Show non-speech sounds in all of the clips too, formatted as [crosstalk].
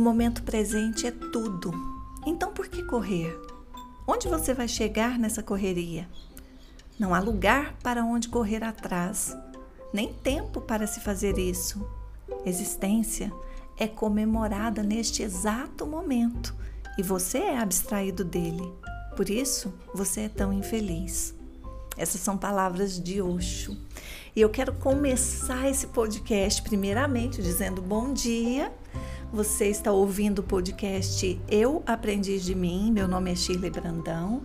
momento presente é tudo. Então por que correr? Onde você vai chegar nessa correria? Não há lugar para onde correr atrás, nem tempo para se fazer isso. Existência é comemorada neste exato momento e você é abstraído dele. Por isso, você é tão infeliz. Essas são palavras de Osho. E eu quero começar esse podcast primeiramente dizendo bom dia. Você está ouvindo o podcast Eu Aprendi de Mim. Meu nome é Shirley Brandão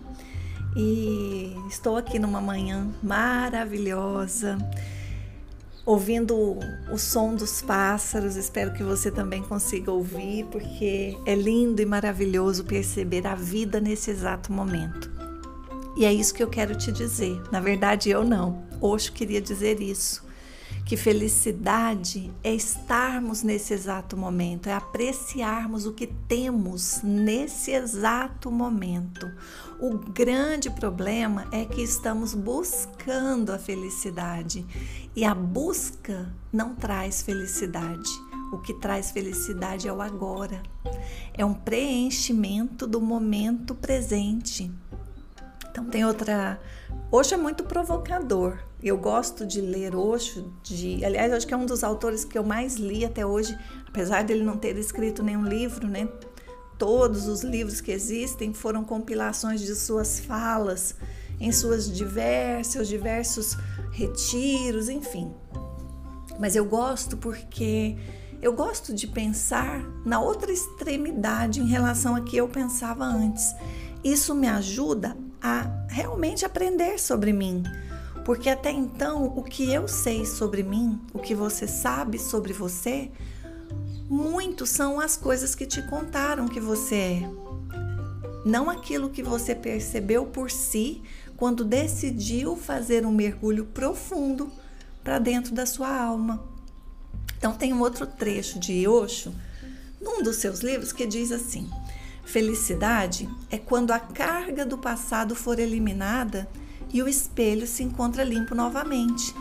e estou aqui numa manhã maravilhosa, ouvindo o som dos pássaros. Espero que você também consiga ouvir, porque é lindo e maravilhoso perceber a vida nesse exato momento. E é isso que eu quero te dizer. Na verdade, eu não. Oxo queria dizer isso. Que felicidade é estarmos nesse exato momento, é apreciarmos o que temos nesse exato momento. O grande problema é que estamos buscando a felicidade e a busca não traz felicidade. O que traz felicidade é o agora, é um preenchimento do momento presente. Então tem outra. Osho é muito provocador. Eu gosto de ler Osho, de, aliás, acho que é um dos autores que eu mais li até hoje, apesar dele não ter escrito nenhum livro, né? Todos os livros que existem foram compilações de suas falas em suas diversos, diversos retiros, enfim. Mas eu gosto porque eu gosto de pensar na outra extremidade em relação a que eu pensava antes. Isso me ajuda a realmente aprender sobre mim. Porque até então, o que eu sei sobre mim, o que você sabe sobre você, muito são as coisas que te contaram que você é. Não aquilo que você percebeu por si quando decidiu fazer um mergulho profundo para dentro da sua alma. Então tem um outro trecho de Osho, num dos seus livros, que diz assim: Felicidade é quando a carga do passado for eliminada e o espelho se encontra limpo novamente.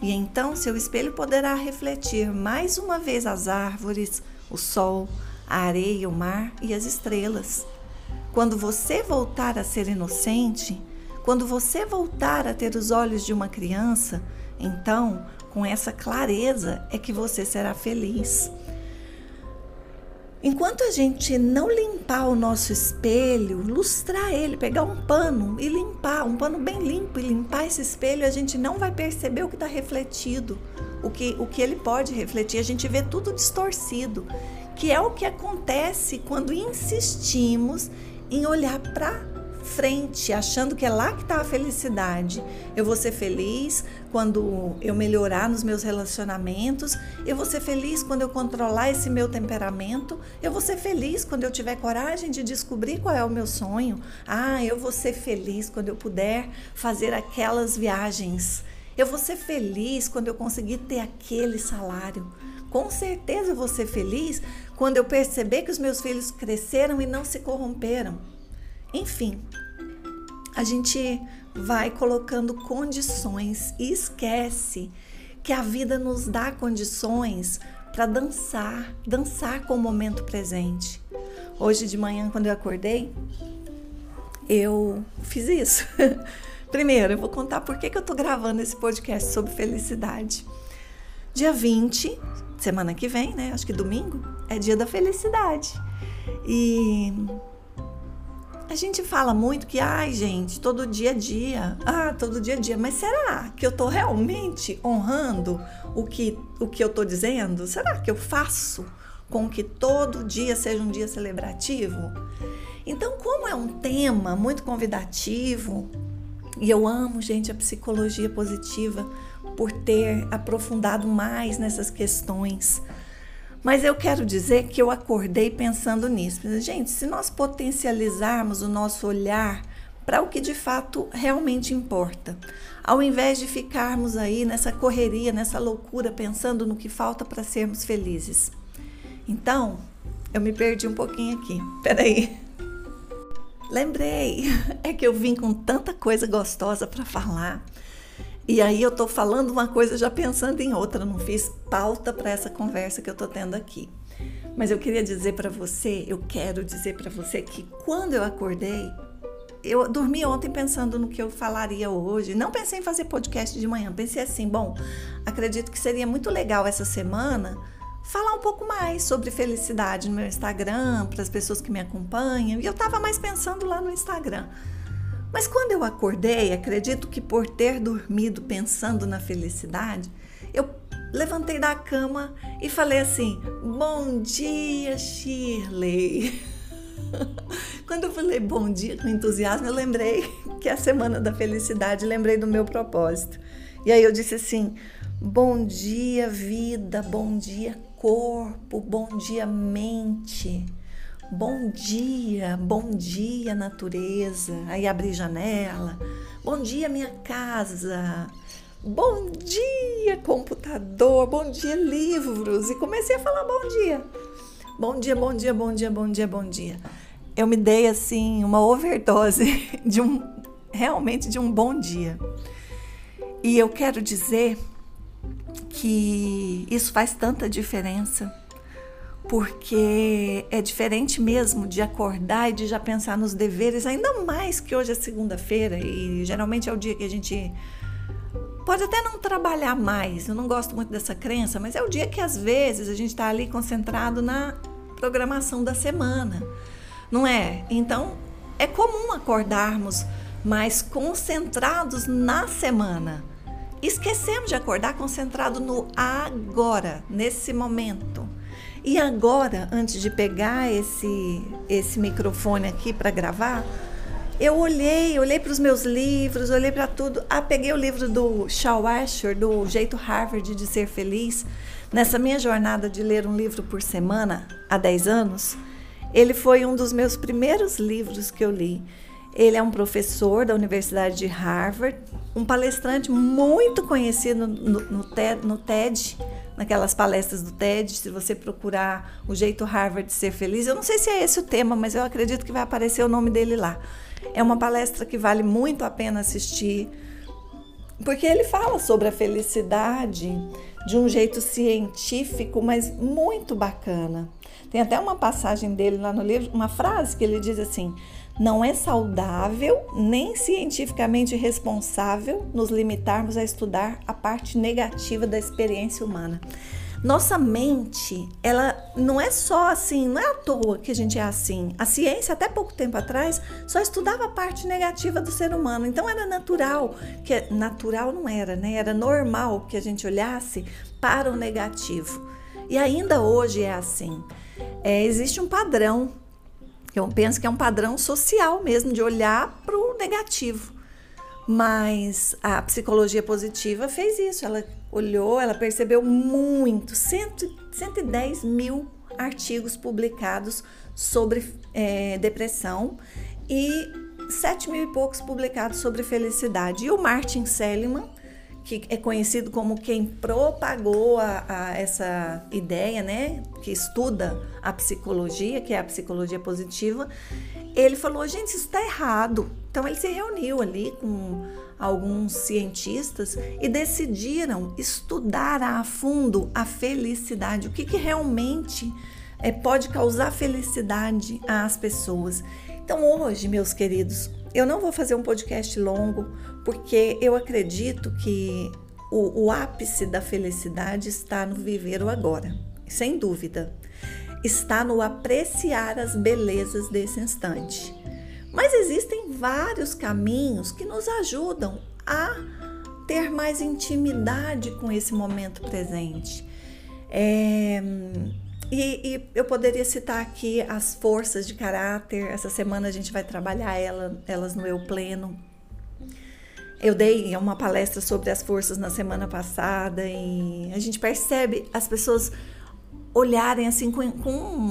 E então seu espelho poderá refletir mais uma vez as árvores, o sol, a areia, o mar e as estrelas. Quando você voltar a ser inocente, quando você voltar a ter os olhos de uma criança, então, com essa clareza, é que você será feliz. Enquanto a gente não limpar o nosso espelho, lustrar ele, pegar um pano e limpar, um pano bem limpo e limpar esse espelho, a gente não vai perceber o que está refletido, o que, o que ele pode refletir. A gente vê tudo distorcido, que é o que acontece quando insistimos em olhar para frente, achando que é lá que está a felicidade. Eu vou ser feliz quando eu melhorar nos meus relacionamentos, eu vou ser feliz quando eu controlar esse meu temperamento, eu vou ser feliz quando eu tiver coragem de descobrir qual é o meu sonho. Ah, eu vou ser feliz quando eu puder fazer aquelas viagens. Eu vou ser feliz quando eu conseguir ter aquele salário. Com certeza eu vou ser feliz quando eu perceber que os meus filhos cresceram e não se corromperam. Enfim, a gente vai colocando condições e esquece que a vida nos dá condições para dançar, dançar com o momento presente. Hoje de manhã, quando eu acordei, eu fiz isso. [laughs] Primeiro, eu vou contar por que, que eu estou gravando esse podcast sobre felicidade. Dia 20, semana que vem, né? Acho que domingo, é dia da felicidade. E a gente fala muito que, ai, gente, todo dia a dia, ah, todo dia a dia, mas será que eu estou realmente honrando o que, o que eu estou dizendo? Será que eu faço com que todo dia seja um dia celebrativo? Então, como é um tema muito convidativo, e eu amo, gente, a psicologia positiva por ter aprofundado mais nessas questões mas eu quero dizer que eu acordei pensando nisso. Gente, se nós potencializarmos o nosso olhar para o que de fato realmente importa, ao invés de ficarmos aí nessa correria, nessa loucura, pensando no que falta para sermos felizes. Então, eu me perdi um pouquinho aqui. Peraí. Lembrei, [laughs] é que eu vim com tanta coisa gostosa para falar e aí eu estou falando uma coisa já pensando em outra, não fiz pauta para essa conversa que eu estou tendo aqui. Mas eu queria dizer para você, eu quero dizer para você que quando eu acordei, eu dormi ontem pensando no que eu falaria hoje. Não pensei em fazer podcast de manhã. Pensei assim, bom, acredito que seria muito legal essa semana falar um pouco mais sobre felicidade no meu Instagram, para as pessoas que me acompanham. E eu estava mais pensando lá no Instagram. Mas quando eu acordei, acredito que por ter dormido pensando na felicidade, eu levantei da cama e falei assim: Bom dia, Shirley. [laughs] Quando eu falei bom dia com entusiasmo, eu lembrei que é a semana da felicidade, lembrei do meu propósito. E aí eu disse assim: bom dia, vida, bom dia, corpo, bom dia, mente. Bom dia, bom dia, natureza. Aí abri janela. Bom dia, minha casa. Bom dia, computador. Bom dia, livros. E comecei a falar bom dia. Bom dia, bom dia, bom dia, bom dia, bom dia. Eu me dei assim uma overdose [laughs] de um realmente de um bom dia. E eu quero dizer que isso faz tanta diferença, porque é diferente mesmo de acordar e de já pensar nos deveres, ainda mais que hoje é segunda-feira e geralmente é o dia que a gente pode até não trabalhar mais. Eu não gosto muito dessa crença, mas é o dia que às vezes a gente está ali concentrado na programação da semana, não é? Então é comum acordarmos mais concentrados na semana. Esquecemos de acordar concentrado no agora, nesse momento. E agora, antes de pegar esse esse microfone aqui para gravar, eu olhei, olhei para os meus livros, olhei para tudo. Ah, peguei o livro do Shaw Asher, do Jeito Harvard de Ser Feliz. Nessa minha jornada de ler um livro por semana há 10 anos, ele foi um dos meus primeiros livros que eu li. Ele é um professor da Universidade de Harvard, um palestrante muito conhecido no, no, no TED, naquelas palestras do TED. Se você procurar o jeito Harvard de ser feliz, eu não sei se é esse o tema, mas eu acredito que vai aparecer o nome dele lá. É uma palestra que vale muito a pena assistir, porque ele fala sobre a felicidade de um jeito científico, mas muito bacana. Tem até uma passagem dele lá no livro, uma frase que ele diz assim: não é saudável nem cientificamente responsável nos limitarmos a estudar a parte negativa da experiência humana. Nossa mente, ela não é só assim, não é à toa que a gente é assim. A ciência, até pouco tempo atrás, só estudava a parte negativa do ser humano. Então era natural, que natural não era, né? Era normal que a gente olhasse para o negativo. E ainda hoje é assim. É, existe um padrão, eu penso que é um padrão social mesmo, de olhar para o negativo. Mas a psicologia positiva fez isso. Ela olhou, ela percebeu muito, 110 mil artigos publicados sobre é, depressão e 7 mil e poucos publicados sobre felicidade. E o Martin Seligman, que é conhecido como quem propagou a, a essa ideia, né, que estuda a psicologia, que é a psicologia positiva, ele falou: gente, isso está errado. Então ele se reuniu ali com alguns cientistas e decidiram estudar a fundo a felicidade, o que, que realmente é, pode causar felicidade às pessoas. Então hoje, meus queridos, eu não vou fazer um podcast longo porque eu acredito que o, o ápice da felicidade está no viver o agora, sem dúvida. Está no apreciar as belezas desse instante. Mas existem vários caminhos que nos ajudam a ter mais intimidade com esse momento presente. É, e, e, eu poderia citar aqui as forças de caráter. Essa semana a gente vai trabalhar ela, elas no Eu Pleno. Eu dei uma palestra sobre as forças na semana passada e a gente percebe as pessoas olharem assim com, com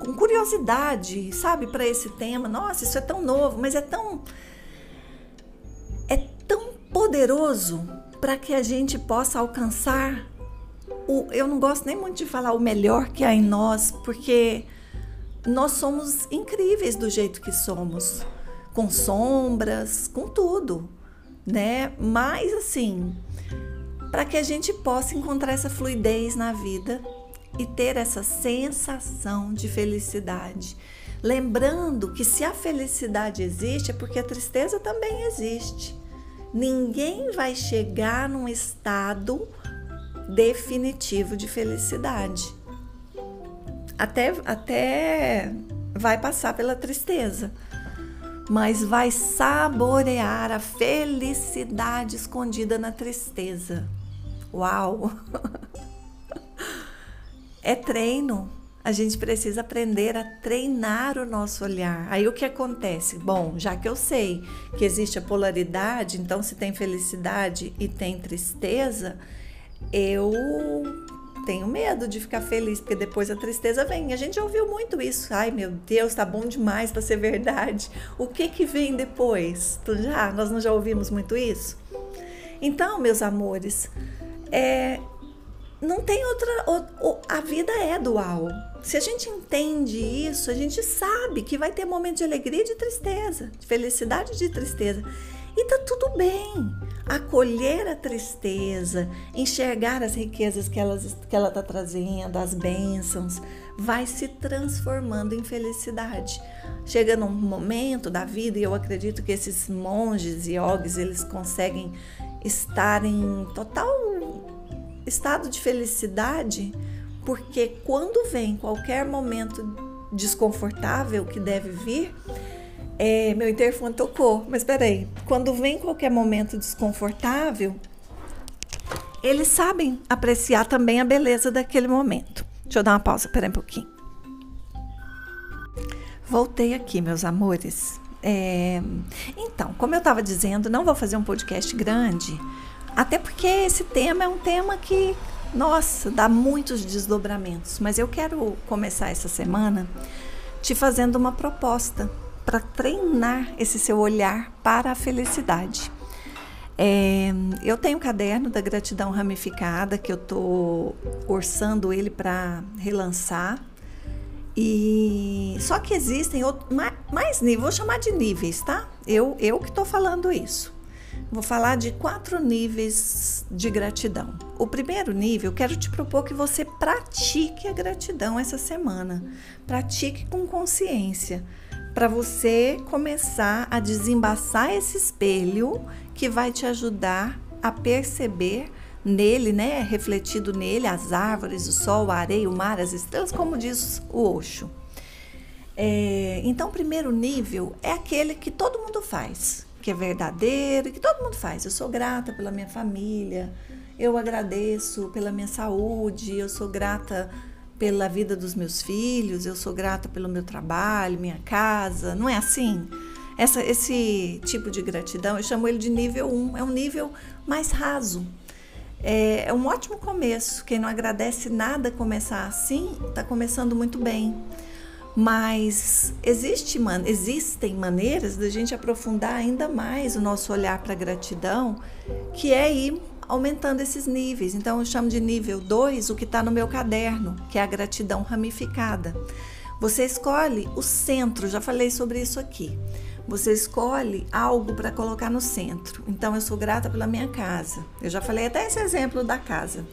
com curiosidade, sabe, para esse tema. Nossa, isso é tão novo, mas é tão é tão poderoso para que a gente possa alcançar o eu não gosto nem muito de falar o melhor que há em nós, porque nós somos incríveis do jeito que somos, com sombras, com tudo, né? Mas assim, para que a gente possa encontrar essa fluidez na vida e ter essa sensação de felicidade. Lembrando que se a felicidade existe, é porque a tristeza também existe. Ninguém vai chegar num estado definitivo de felicidade. Até, até vai passar pela tristeza, mas vai saborear a felicidade escondida na tristeza. Uau! [laughs] É treino. A gente precisa aprender a treinar o nosso olhar. Aí o que acontece? Bom, já que eu sei que existe a polaridade, então se tem felicidade e tem tristeza, eu tenho medo de ficar feliz, porque depois a tristeza vem. A gente já ouviu muito isso. Ai, meu Deus, tá bom demais para ser verdade. O que que vem depois? Já, nós não já ouvimos muito isso? Então, meus amores, é, não tem outra. A vida é dual. Se a gente entende isso, a gente sabe que vai ter momentos de alegria e de tristeza, de felicidade e de tristeza. E tá tudo bem. Acolher a tristeza, enxergar as riquezas que, elas, que ela está trazendo, as bênçãos, vai se transformando em felicidade. Chega num momento da vida, e eu acredito que esses monges e yogis, eles conseguem estar em total estado de felicidade, porque quando vem qualquer momento desconfortável que deve vir, é, meu interfone tocou, mas peraí, quando vem qualquer momento desconfortável, eles sabem apreciar também a beleza daquele momento. Deixa eu dar uma pausa, peraí um pouquinho. Voltei aqui, meus amores. É, então, como eu estava dizendo, não vou fazer um podcast grande, até porque esse tema é um tema que, nossa, dá muitos desdobramentos. Mas eu quero começar essa semana te fazendo uma proposta para treinar esse seu olhar para a felicidade. É, eu tenho um caderno da gratidão ramificada que eu estou orçando ele para relançar. E só que existem outros, mais, mais níveis, vou chamar de níveis, tá? Eu, eu que estou falando isso. Vou falar de quatro níveis de gratidão. O primeiro nível, quero te propor que você pratique a gratidão essa semana. Pratique com consciência, para você começar a desembaçar esse espelho que vai te ajudar a perceber nele, né, refletido nele, as árvores, o sol, a areia, o mar, as estrelas, como diz o Osho. É, então, o primeiro nível é aquele que todo mundo faz, que é verdadeiro, que todo mundo faz. Eu sou grata pela minha família, eu agradeço pela minha saúde, eu sou grata pela vida dos meus filhos, eu sou grata pelo meu trabalho, minha casa. Não é assim? Essa, esse tipo de gratidão, eu chamo ele de nível 1, é um nível mais raso. É, é um ótimo começo. Quem não agradece nada começar assim, está começando muito bem. Mas existe, man, existem maneiras da gente aprofundar ainda mais o nosso olhar para a gratidão, que é ir aumentando esses níveis. Então eu chamo de nível 2 o que está no meu caderno, que é a gratidão ramificada. Você escolhe o centro, já falei sobre isso aqui. Você escolhe algo para colocar no centro. Então eu sou grata pela minha casa. Eu já falei até esse exemplo da casa.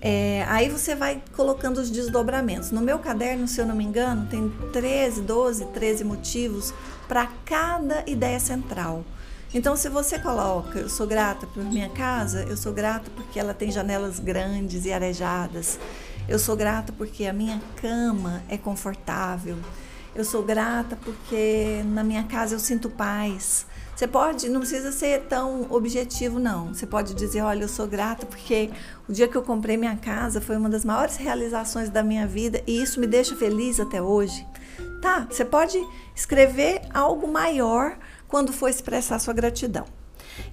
É, aí você vai colocando os desdobramentos. No meu caderno, se eu não me engano, tem 13, 12, 13 motivos para cada ideia central. Então, se você coloca, eu sou grata por minha casa, eu sou grata porque ela tem janelas grandes e arejadas. Eu sou grata porque a minha cama é confortável. Eu sou grata porque na minha casa eu sinto paz. Você pode, não precisa ser tão objetivo, não. Você pode dizer: olha, eu sou grata porque o dia que eu comprei minha casa foi uma das maiores realizações da minha vida e isso me deixa feliz até hoje. Tá, você pode escrever algo maior quando for expressar sua gratidão.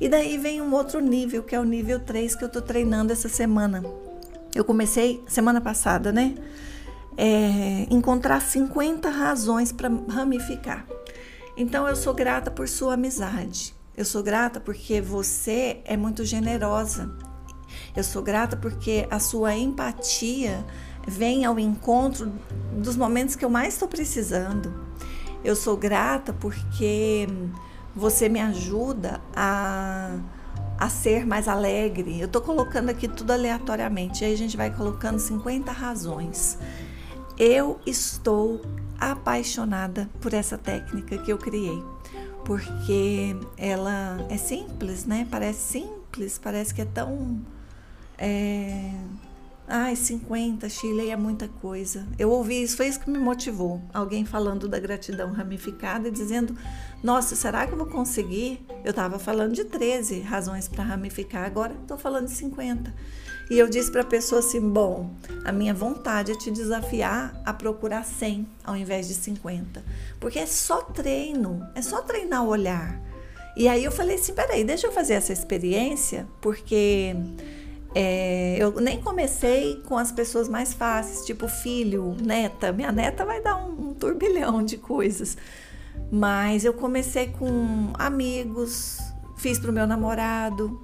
E daí vem um outro nível, que é o nível 3 que eu estou treinando essa semana. Eu comecei semana passada, né? É, encontrar 50 razões para ramificar. Então eu sou grata por sua amizade. Eu sou grata porque você é muito generosa. Eu sou grata porque a sua empatia vem ao encontro dos momentos que eu mais estou precisando. Eu sou grata porque você me ajuda a a ser mais alegre. Eu tô colocando aqui tudo aleatoriamente. Aí a gente vai colocando 50 razões. Eu estou apaixonada por essa técnica que eu criei, porque ela é simples, né? Parece simples, parece que é tão é, Ai, 50, Chile é muita coisa. Eu ouvi isso, foi isso que me motivou. Alguém falando da gratidão ramificada e dizendo: Nossa, será que eu vou conseguir? Eu estava falando de 13 razões para ramificar, agora estou falando de 50. E eu disse para a pessoa assim: Bom, a minha vontade é te desafiar a procurar 100 ao invés de 50. Porque é só treino, é só treinar o olhar. E aí eu falei assim: Peraí, deixa eu fazer essa experiência, porque é, eu nem comecei com as pessoas mais fáceis, tipo filho, neta. Minha neta vai dar um, um turbilhão de coisas. Mas eu comecei com amigos, fiz para o meu namorado,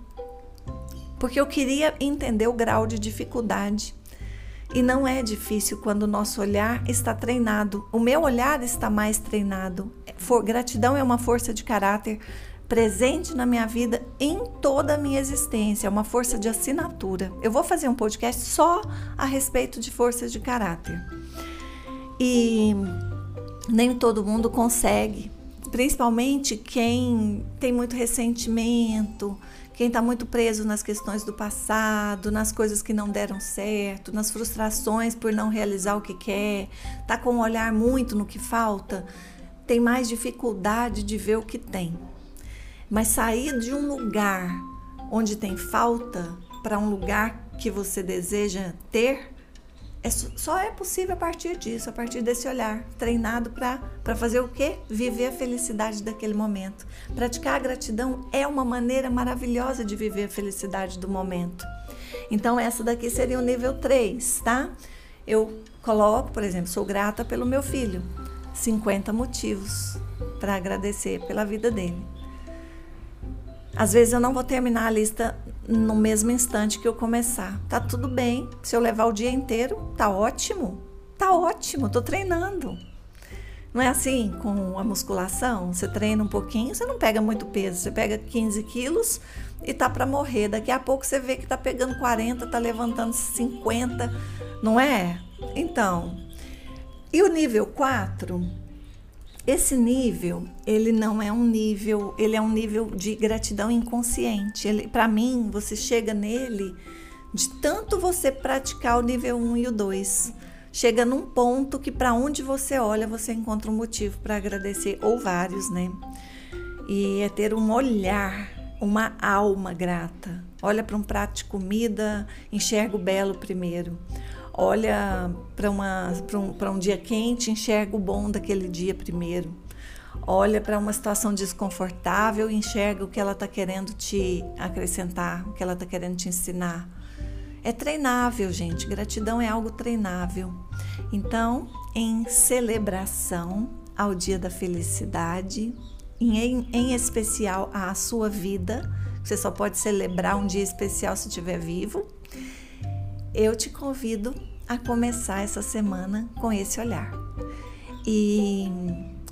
porque eu queria entender o grau de dificuldade. E não é difícil quando o nosso olhar está treinado. O meu olhar está mais treinado. For, gratidão é uma força de caráter presente na minha vida em toda a minha existência, é uma força de assinatura. Eu vou fazer um podcast só a respeito de forças de caráter. E nem todo mundo consegue, principalmente quem tem muito ressentimento, quem está muito preso nas questões do passado, nas coisas que não deram certo, nas frustrações por não realizar o que quer, está com um olhar muito no que falta, tem mais dificuldade de ver o que tem. Mas sair de um lugar onde tem falta para um lugar que você deseja ter, é, só é possível a partir disso, a partir desse olhar treinado para fazer o quê? Viver a felicidade daquele momento. Praticar a gratidão é uma maneira maravilhosa de viver a felicidade do momento. Então, essa daqui seria o nível 3, tá? Eu coloco, por exemplo, sou grata pelo meu filho. 50 motivos para agradecer pela vida dele. Às vezes eu não vou terminar a lista no mesmo instante que eu começar. Tá tudo bem. Se eu levar o dia inteiro, tá ótimo. Tá ótimo, tô treinando. Não é assim com a musculação? Você treina um pouquinho, você não pega muito peso, você pega 15 quilos e tá para morrer. Daqui a pouco você vê que tá pegando 40, tá levantando 50, não é? Então, e o nível 4? Esse nível, ele não é um nível, ele é um nível de gratidão inconsciente. Para mim, você chega nele de tanto você praticar o nível 1 e o 2. Chega num ponto que para onde você olha, você encontra um motivo para agradecer ou vários, né? E é ter um olhar, uma alma grata. Olha para um prato de comida, enxerga o belo primeiro olha para um, um dia quente, enxerga o bom daquele dia primeiro. Olha para uma situação desconfortável e enxerga o que ela está querendo te acrescentar, o que ela está querendo te ensinar. É treinável, gente. Gratidão é algo treinável. Então, em celebração ao dia da felicidade, em, em especial à sua vida, você só pode celebrar um dia especial se estiver vivo eu te convido a começar essa semana com esse olhar. E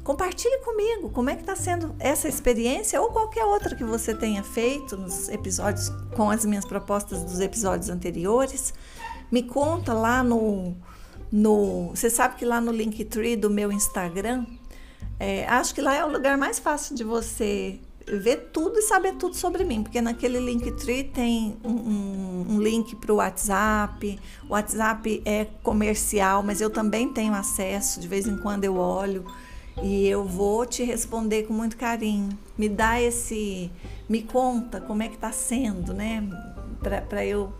compartilhe comigo como é que está sendo essa experiência ou qualquer outra que você tenha feito nos episódios com as minhas propostas dos episódios anteriores. Me conta lá no, no você sabe que lá no Linktree do meu Instagram, é, acho que lá é o lugar mais fácil de você ver tudo e saber tudo sobre mim, porque naquele Linktree tem um, um, um link para o WhatsApp. O WhatsApp é comercial, mas eu também tenho acesso, de vez em quando eu olho e eu vou te responder com muito carinho. Me dá esse, me conta como é que está sendo, né? Para eu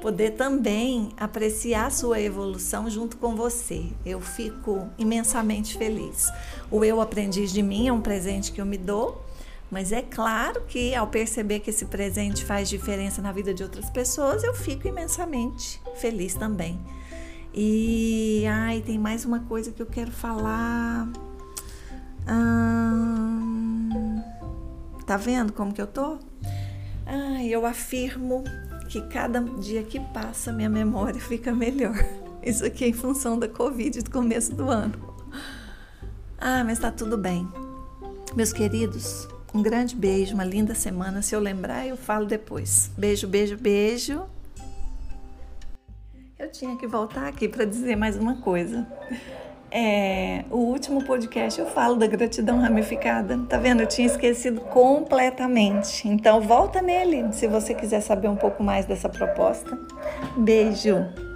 poder também apreciar sua evolução junto com você. Eu fico imensamente feliz. O Eu Aprendiz de Mim é um presente que eu me dou mas é claro que ao perceber que esse presente faz diferença na vida de outras pessoas, eu fico imensamente feliz também. E ai, tem mais uma coisa que eu quero falar. Hum, tá vendo como que eu tô? Ai, eu afirmo que cada dia que passa minha memória [laughs] fica melhor. Isso aqui é em função da Covid do começo do ano. Ah, mas tá tudo bem. Meus queridos, Um grande beijo, uma linda semana. Se eu lembrar, eu falo depois. Beijo, beijo, beijo. Eu tinha que voltar aqui para dizer mais uma coisa. É, o último podcast eu falo da gratidão ramificada. Tá vendo? Eu tinha esquecido completamente. Então volta nele se você quiser saber um pouco mais dessa proposta. Beijo.